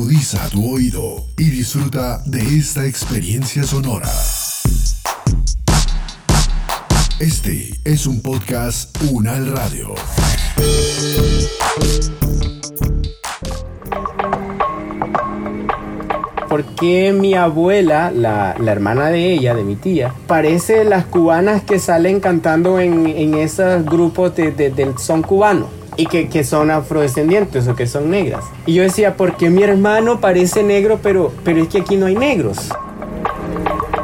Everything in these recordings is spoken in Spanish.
Agudiza tu oído y disfruta de esta experiencia sonora. Este es un podcast Unal Radio. ¿Por qué mi abuela, la, la hermana de ella, de mi tía, parece las cubanas que salen cantando en, en esos grupos de, de- del son cubano? Y que, que son afrodescendientes o que son negras. Y yo decía, ¿por qué mi hermano parece negro, pero, pero es que aquí no hay negros?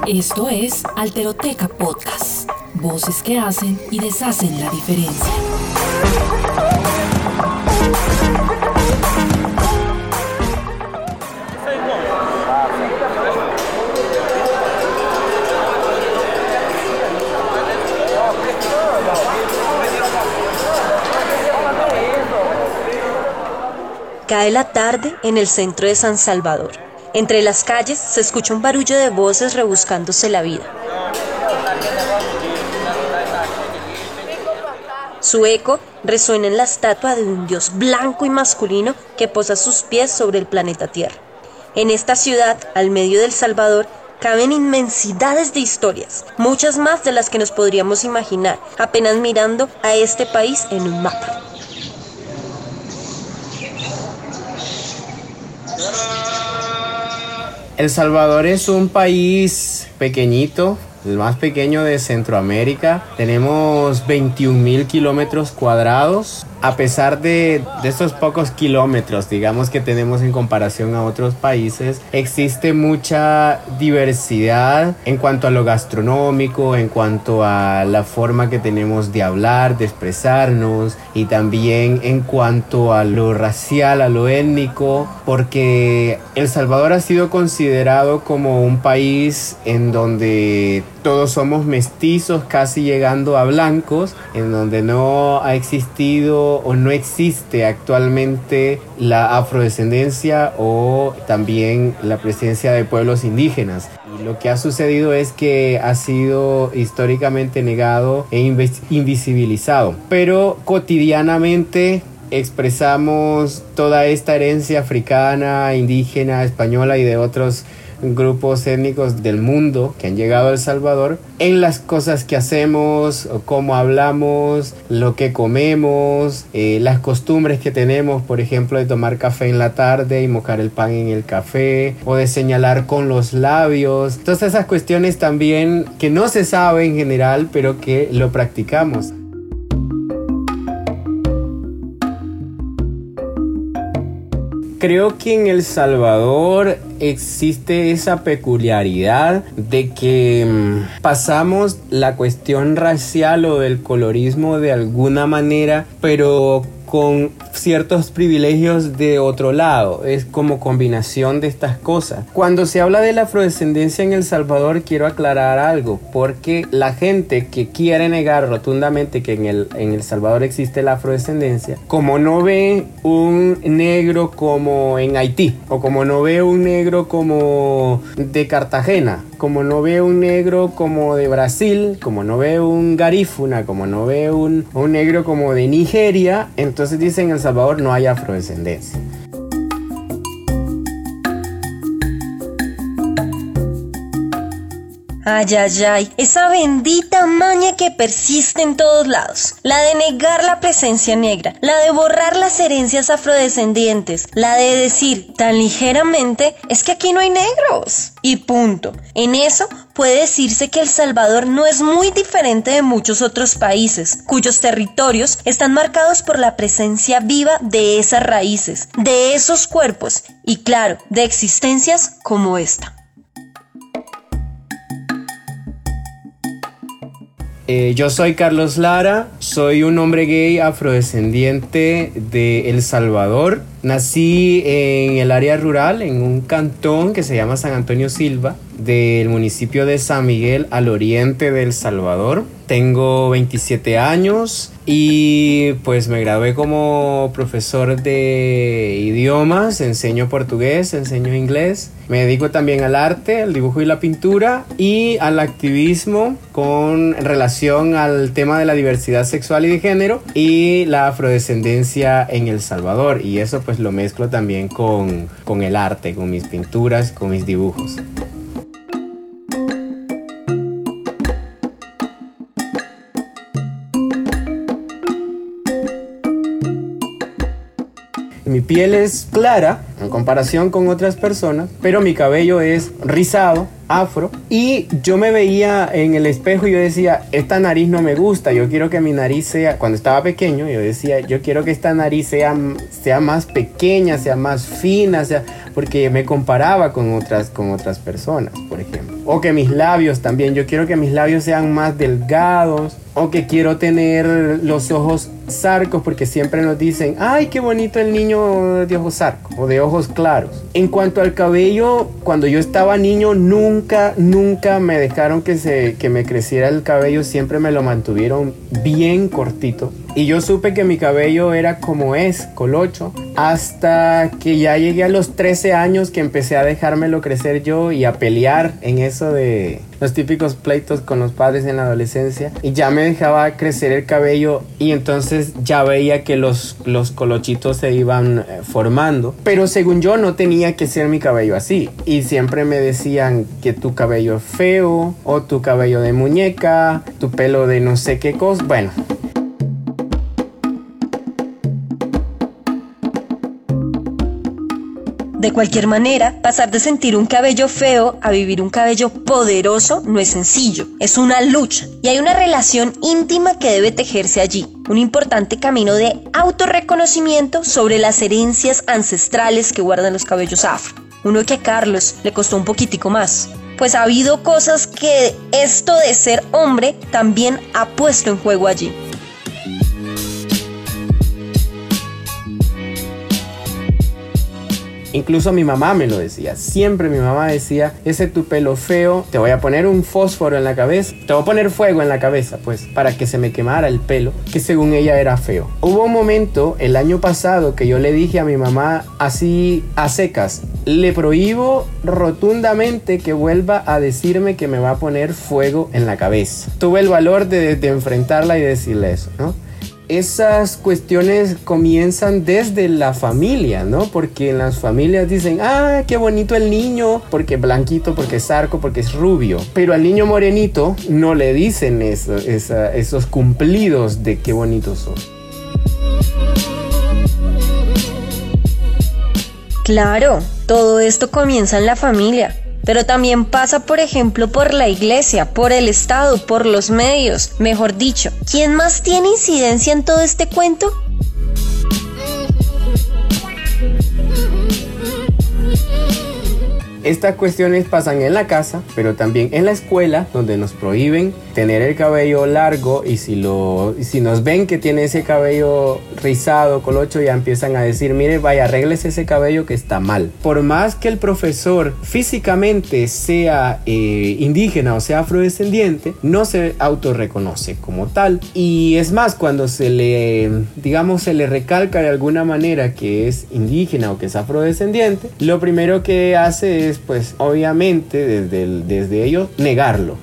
Esto es Alteroteca Podcast. Voces que hacen y deshacen la diferencia. Cae la tarde en el centro de San Salvador. Entre las calles se escucha un barullo de voces rebuscándose la vida. Su eco resuena en la estatua de un dios blanco y masculino que posa sus pies sobre el planeta Tierra. En esta ciudad, al medio del Salvador, caben inmensidades de historias, muchas más de las que nos podríamos imaginar apenas mirando a este país en un mapa. El Salvador es un país pequeñito, el más pequeño de Centroamérica. Tenemos 21 mil kilómetros cuadrados. A pesar de, de estos pocos kilómetros, digamos que tenemos en comparación a otros países, existe mucha diversidad en cuanto a lo gastronómico, en cuanto a la forma que tenemos de hablar, de expresarnos y también en cuanto a lo racial, a lo étnico, porque El Salvador ha sido considerado como un país en donde todos somos mestizos, casi llegando a blancos, en donde no ha existido o no existe actualmente la afrodescendencia o también la presencia de pueblos indígenas. Y lo que ha sucedido es que ha sido históricamente negado e invis- invisibilizado. Pero cotidianamente expresamos toda esta herencia africana, indígena, española y de otros grupos étnicos del mundo que han llegado a El Salvador en las cosas que hacemos, cómo hablamos, lo que comemos, eh, las costumbres que tenemos, por ejemplo, de tomar café en la tarde y mojar el pan en el café, o de señalar con los labios. Todas esas cuestiones también que no se sabe en general, pero que lo practicamos. Creo que en El Salvador existe esa peculiaridad de que mm, pasamos la cuestión racial o del colorismo de alguna manera, pero con ciertos privilegios de otro lado. Es como combinación de estas cosas. Cuando se habla de la afrodescendencia en El Salvador, quiero aclarar algo, porque la gente que quiere negar rotundamente que en El, en el Salvador existe la afrodescendencia, como no ve un negro como en Haití, o como no ve un negro como de Cartagena, como no ve un negro como de Brasil, como no ve un garífuna, como no ve un, un negro como de Nigeria, entonces dicen en El Salvador no hay afrodescendencia. Ay, ay, ay, esa bendita maña que persiste en todos lados. La de negar la presencia negra, la de borrar las herencias afrodescendientes, la de decir tan ligeramente es que aquí no hay negros. Y punto. En eso puede decirse que El Salvador no es muy diferente de muchos otros países, cuyos territorios están marcados por la presencia viva de esas raíces, de esos cuerpos y claro, de existencias como esta. Eh, yo soy Carlos Lara, soy un hombre gay afrodescendiente de El Salvador. Nací en el área rural, en un cantón que se llama San Antonio Silva, del municipio de San Miguel al oriente de El Salvador. Tengo 27 años, y pues me gradué como profesor de idiomas, enseño portugués, enseño inglés. Me dedico también al arte, al dibujo y la pintura y al activismo con relación al tema de la diversidad sexual y de género y la afrodescendencia en El Salvador. Y eso pues lo mezclo también con, con el arte, con mis pinturas, con mis dibujos. Mi piel es clara en comparación con otras personas, pero mi cabello es rizado, afro, y yo me veía en el espejo y yo decía, esta nariz no me gusta, yo quiero que mi nariz sea, cuando estaba pequeño, yo decía, yo quiero que esta nariz sea, sea más pequeña, sea más fina, sea, porque me comparaba con otras, con otras personas, por ejemplo. O que mis labios también, yo quiero que mis labios sean más delgados, o que quiero tener los ojos sarcos porque siempre nos dicen, ay, qué bonito el niño de ojos sarcos o de ojos claros. En cuanto al cabello, cuando yo estaba niño, nunca, nunca me dejaron que, se, que me creciera el cabello, siempre me lo mantuvieron bien cortito. Y yo supe que mi cabello era como es, colocho, hasta que ya llegué a los 13 años que empecé a dejármelo crecer yo y a pelear en eso de los típicos pleitos con los padres en la adolescencia. Y ya me dejaba crecer el cabello y entonces ya veía que los, los colochitos se iban eh, formando. Pero según yo no tenía que ser mi cabello así. Y siempre me decían que tu cabello es feo o tu cabello de muñeca, tu pelo de no sé qué cosa. Bueno, De cualquier manera, pasar de sentir un cabello feo a vivir un cabello poderoso no es sencillo, es una lucha. Y hay una relación íntima que debe tejerse allí, un importante camino de autorreconocimiento sobre las herencias ancestrales que guardan los cabellos afro, uno que a Carlos le costó un poquitico más, pues ha habido cosas que esto de ser hombre también ha puesto en juego allí. Incluso mi mamá me lo decía. Siempre mi mamá decía, ese tu pelo feo, te voy a poner un fósforo en la cabeza, te voy a poner fuego en la cabeza, pues, para que se me quemara el pelo, que según ella era feo. Hubo un momento el año pasado que yo le dije a mi mamá así a secas, le prohíbo rotundamente que vuelva a decirme que me va a poner fuego en la cabeza. Tuve el valor de, de enfrentarla y decirle eso, ¿no? Esas cuestiones comienzan desde la familia, ¿no? Porque en las familias dicen, ah, qué bonito el niño, porque blanquito, porque es arco, porque es rubio. Pero al niño morenito no le dicen esos cumplidos de qué bonito son. Claro, todo esto comienza en la familia pero también pasa, por ejemplo, por la iglesia, por el Estado, por los medios. Mejor dicho, ¿quién más tiene incidencia en todo este cuento? Estas cuestiones pasan en la casa, pero también en la escuela, donde nos prohíben tener el cabello largo y si, lo, si nos ven que tiene ese cabello rizado, colocho, ya empiezan a decir, mire, vaya, arregles ese cabello que está mal. Por más que el profesor físicamente sea eh, indígena o sea afrodescendiente, no se autorreconoce como tal. Y es más, cuando se le, digamos, se le recalca de alguna manera que es indígena o que es afrodescendiente, lo primero que hace es, pues, obviamente, desde, desde ellos, negarlo.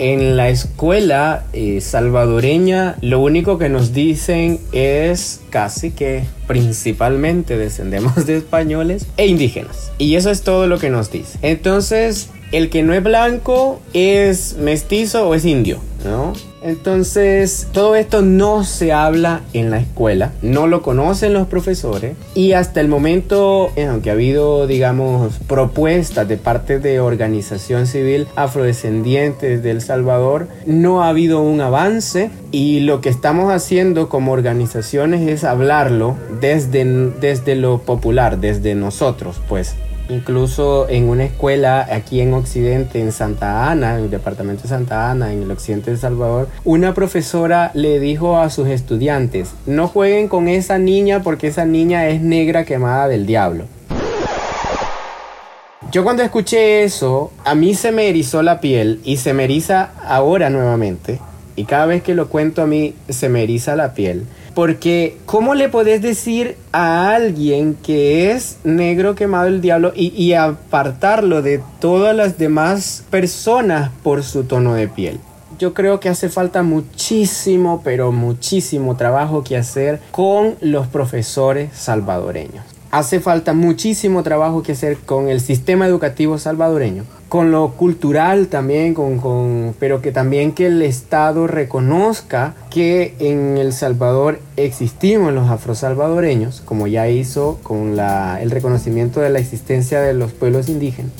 en la escuela eh, salvadoreña lo único que nos dicen es casi que principalmente descendemos de españoles e indígenas. Y eso es todo lo que nos dice. Entonces, el que no es blanco es mestizo o es indio, ¿no? Entonces, todo esto no se habla en la escuela, no lo conocen los profesores y hasta el momento, eh, aunque ha habido, digamos, propuestas de parte de organización civil afrodescendientes de El Salvador, no ha habido un avance y lo que estamos haciendo como organizaciones es hablarlo desde, desde lo popular, desde nosotros, pues incluso en una escuela aquí en Occidente, en Santa Ana, en el departamento de Santa Ana, en el occidente de El Salvador, una profesora le dijo a sus estudiantes, no jueguen con esa niña porque esa niña es negra quemada del diablo. Yo cuando escuché eso, a mí se me erizó la piel y se me eriza ahora nuevamente. Y cada vez que lo cuento a mí se me eriza la piel. Porque, ¿cómo le podés decir a alguien que es negro quemado el diablo y, y, apartarlo de todas las demás personas por su tono de piel? Yo creo que hace falta muchísimo, pero muchísimo trabajo que hacer con los profesores salvadoreños hace falta muchísimo trabajo que hacer con el sistema educativo salvadoreño, con lo cultural también, con, pero que también que el Estado reconozca que en El Salvador existimos los afrosalvadoreños, como ya hizo con la, el reconocimiento de la existencia de los pueblos indígenas.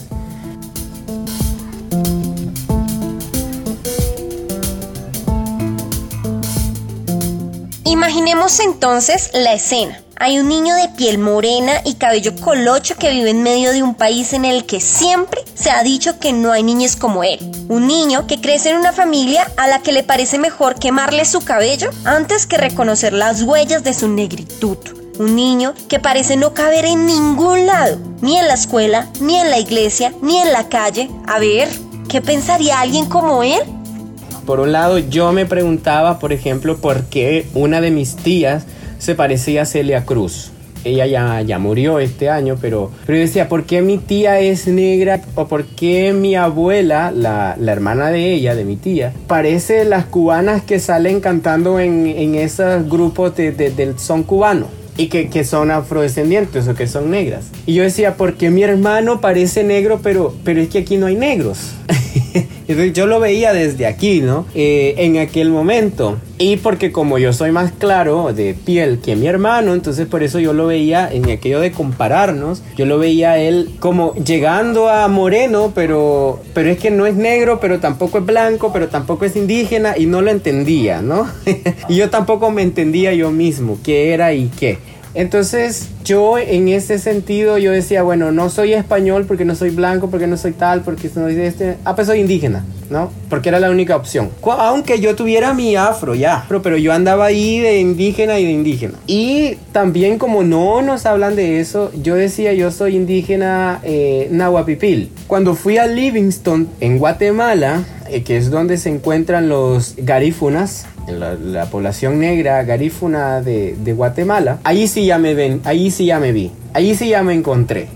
Imaginemos entonces la escena. Hay un niño de piel morena y cabello colocho que vive en medio de un país en el que siempre se ha dicho que no hay niños como él. Un niño que crece en una familia a la que le parece mejor quemarle su cabello antes que reconocer las huellas de su negritud. Un niño que parece no caber en ningún lado, ni en la escuela, ni en la iglesia, ni en la calle. A ver, ¿qué pensaría alguien como él? Por un lado, yo me preguntaba, por ejemplo, por qué una de mis tías se parecía a Celia Cruz. Ella ya, ya murió este año, pero, pero yo decía, ¿por qué mi tía es negra? ¿O por qué mi abuela, la, la hermana de ella, de mi tía, parece las cubanas que salen cantando en, en esos grupos de, del son cubano? Y que, que, son afrodescendientes o que son negras. Y yo decía, ¿por qué mi hermano parece negro, pero, pero es que aquí no hay negros? Entonces yo lo veía desde aquí, ¿no? Eh, en aquel momento. Y porque como yo soy más claro de piel que mi hermano, entonces por eso yo lo veía en aquello de compararnos. Yo lo veía él como llegando a moreno, pero, pero es que no es negro, pero tampoco es blanco, pero tampoco es indígena y no lo entendía, ¿no? y yo tampoco me entendía yo mismo qué era y qué. Entonces yo en ese sentido yo decía, bueno, no soy español porque no soy blanco, porque no soy tal, porque no soy este, ah, pues soy indígena, ¿no? Porque era la única opción. Aunque yo tuviera mi afro ya, pero, pero yo andaba ahí de indígena y de indígena. Y también como no nos hablan de eso, yo decía, yo soy indígena eh, nahuapipil. Cuando fui a Livingston, en Guatemala, eh, que es donde se encuentran los garífunas, la, la, población negra garífuna de, de, Guatemala, ahí sí ya me ven, ahí sí ya me vi, ahí sí ya me encontré.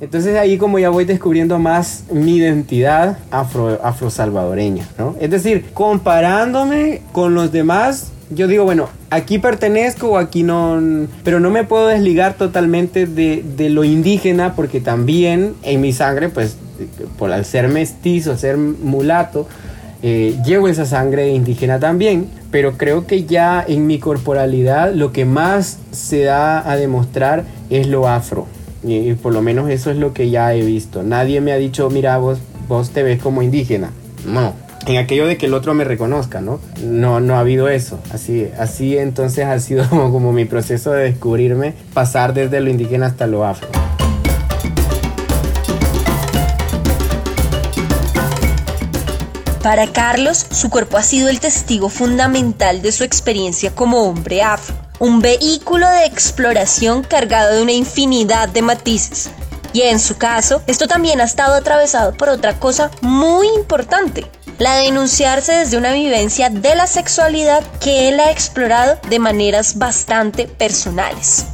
Entonces ahí como ya voy descubriendo más mi identidad afro, afro salvadoreña, ¿no? Es decir, comparándome con los demás, yo digo, bueno, aquí pertenezco o aquí no, pero no me puedo desligar totalmente de, de lo indígena porque también en mi sangre, pues por al ser mestizo, ser mulato, eh, llevo esa sangre indígena también, pero creo que ya en mi corporalidad lo que más se da a demostrar es lo afro. Y, por lo menos eso es lo que ya he visto. Nadie me ha dicho, mira, vos, vos te ves como indígena. No. En aquello de que el otro me reconozca, ¿no? No, no ha habido eso. Así, así entonces ha sido como, como mi proceso de descubrirme, pasar desde lo indígena hasta lo afro. Para Carlos, su cuerpo ha sido el testigo fundamental de su experiencia como hombre afro, un vehículo de exploración cargado de una infinidad de matices. Y en su caso, esto también ha estado atravesado por otra cosa muy importante, la de denunciarse desde una vivencia de la sexualidad que él ha explorado de maneras bastante personales.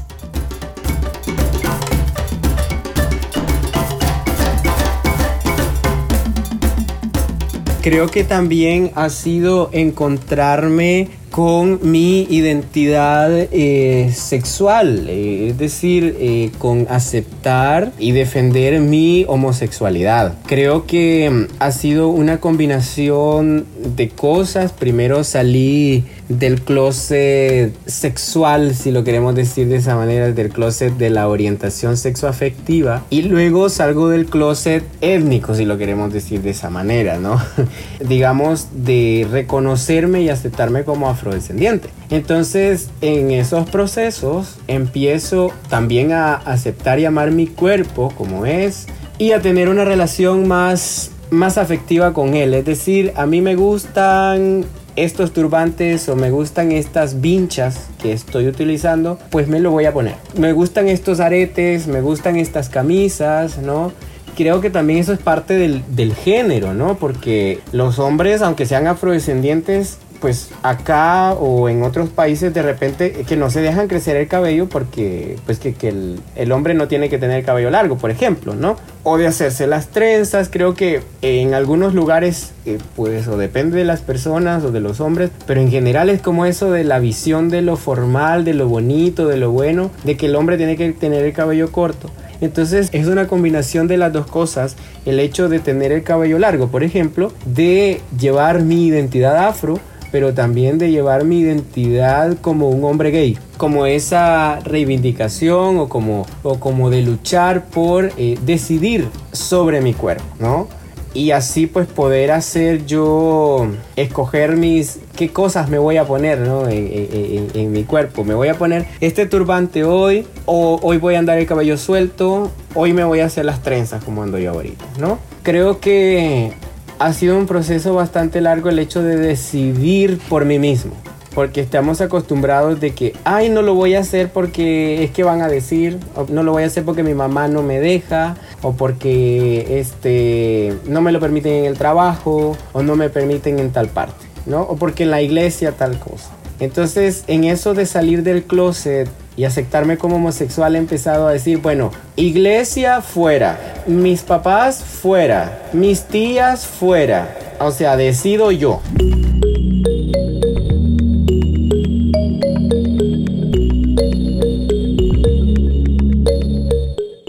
Creo que también ha sido encontrarme con mi identidad eh, sexual, eh, es decir, eh, con aceptar y defender mi homosexualidad. Creo que mm, ha sido una combinación de cosas. Primero salí del closet sexual, si lo queremos decir de esa manera, del closet de la orientación sexoafectiva y luego salgo del closet étnico, si lo queremos decir de esa manera, ¿no? Digamos, de reconocerme y aceptarme como afrodescendiente. Entonces, en esos procesos empiezo también a aceptar y amar mi cuerpo como es y a tener una relación más más afectiva con él, es decir, a mí me gustan estos turbantes o me gustan estas vinchas que estoy utilizando, pues me lo voy a poner. Me gustan estos aretes, me gustan estas camisas, ¿no? creo que también eso es parte del, del género, ¿no? Porque los hombres, aunque sean afrodescendientes, pues acá o en otros países de repente que no se dejan crecer el cabello porque pues que, que el, el, hombre no tiene que tener el cabello largo, por ejemplo, ¿no? O de hacerse las trenzas, creo que en algunos lugares eh, pues o depende de las personas o de los hombres, pero en general es como eso de la visión de lo formal, de lo bonito, de lo bueno, de que el hombre tiene que tener el cabello corto. Entonces es una combinación de las dos cosas, el hecho de tener el cabello largo, por ejemplo, de llevar mi identidad afro, pero también de llevar mi identidad como un hombre gay, como esa reivindicación o como, o como de luchar por eh, decidir sobre mi cuerpo, ¿no? Y así pues poder hacer yo, escoger mis, qué cosas me voy a poner ¿no? en, en, en, mi cuerpo. Me voy a poner este turbante hoy, o hoy voy a andar el cabello suelto, hoy me voy a hacer las trenzas como ando yo ahorita, ¿no? Creo que ha sido un proceso bastante largo el hecho de decidir por mí mismo. Porque estamos acostumbrados de que, ay, no lo voy a hacer porque es que van a decir, o no lo voy a hacer porque mi mamá no me deja, o porque este, no me lo permiten en el trabajo, o no me permiten en tal parte, ¿no? O porque en la iglesia tal cosa. Entonces, en eso de salir del closet y aceptarme como homosexual he empezado a decir, bueno, iglesia fuera, mis papás fuera, mis tías fuera. O sea, decido yo.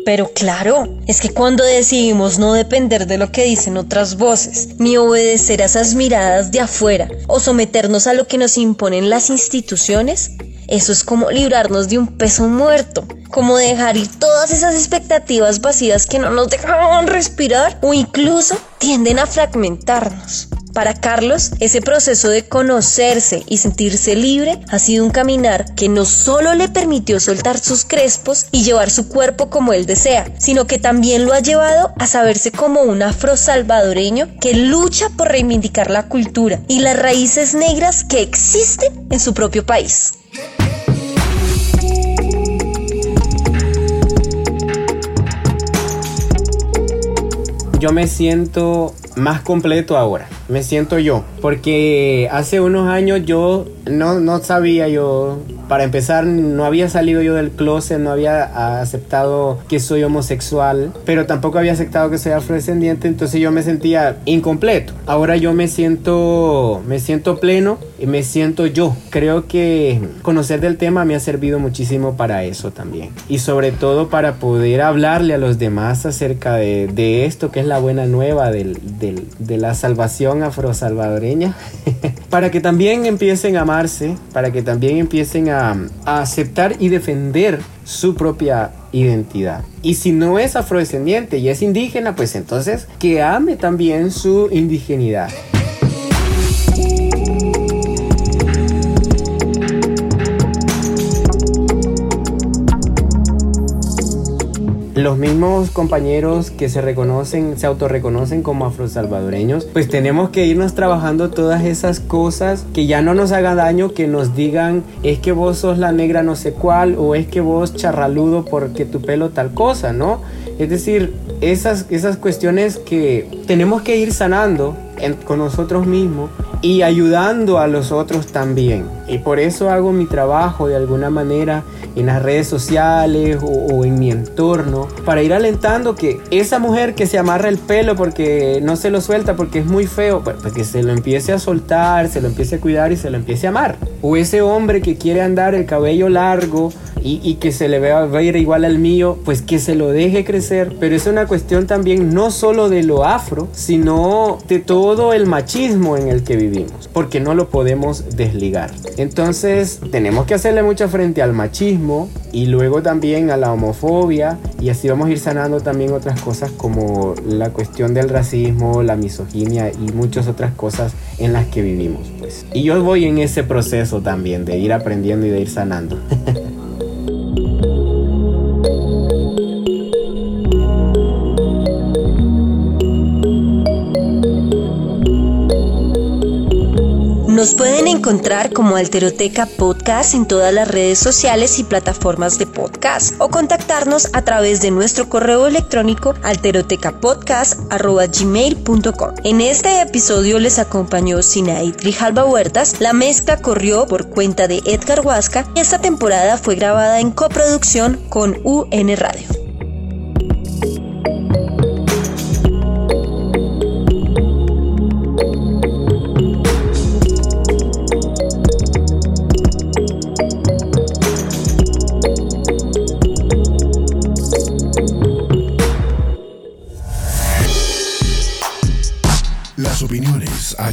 Pero claro, es que cuando decidimos no depender de lo que dicen otras voces, ni obedecer a esas miradas de afuera, o someternos a lo que nos imponen las instituciones, eso es como librarnos de un peso muerto, como dejar ir todas esas expectativas vacías que no nos dejaban respirar o incluso tienden a fragmentarnos. Para Carlos, ese proceso de conocerse y sentirse libre ha sido un caminar que no solo le permitió soltar sus crespos y llevar su cuerpo como él desea, sino que también lo ha llevado a saberse como un afro salvadoreño que lucha por reivindicar la cultura y las raíces negras que existen en su propio país. Yo me siento más completo ahora, me siento yo, porque hace unos años yo no, no sabía yo, para empezar no había salido yo del closet, no había aceptado que soy homosexual, pero tampoco había aceptado que soy afrodescendiente, entonces yo me sentía incompleto. Ahora yo me siento, me siento pleno me siento yo. Creo que conocer del tema me ha servido muchísimo para eso también, y sobre todo para poder hablarle a los demás acerca de, de esto que es la buena nueva del, del, de la salvación afrosalvadoreña, para que también empiecen a amarse, para que también empiecen a, a, aceptar y defender su propia identidad. Y si no es afrodescendiente y es indígena, pues entonces que ame también su indigenidad. Los mismos compañeros que se reconocen, se autorreconocen como afrosalvadoreños, pues tenemos que irnos trabajando todas esas cosas que ya no nos hagan daño, que nos digan es que vos sos la negra no sé cuál o es que vos charraludo porque tu pelo tal cosa, ¿no? Es decir, esas, esas cuestiones que tenemos que ir sanando con nosotros mismos y ayudando a los otros también. Y por eso hago mi trabajo de alguna manera en las redes sociales o, en mi entorno para ir alentando que esa mujer que se amarra el pelo porque no se lo suelta porque es muy feo, pues, pues que se lo empiece a soltar, se lo empiece a cuidar y se lo empiece a amar. O ese hombre que quiere andar el cabello largo y, y que se le vea ver igual al mío, pues que se lo deje crecer. Pero es una cuestión también no solo de lo afro, sino de todo el machismo en el que vivimos, porque no lo podemos desligar. Entonces tenemos que hacerle mucha frente al machismo y luego también a la homofobia y así vamos a ir sanando también otras cosas como la cuestión del racismo, la misoginia y muchas otras cosas en las que vivimos. Pues. Y yo voy en ese proceso también de ir aprendiendo y de ir sanando. Nos pueden encontrar como Alteroteca Podcast en todas las redes sociales y plataformas de podcast o contactarnos a través de nuestro correo electrónico alterotecapodcast.gmail.com. En este episodio les acompañó Sinaí Trijalba Huertas, la mezcla corrió por cuenta de Edgar Huasca y esta temporada fue grabada en coproducción con UN Radio.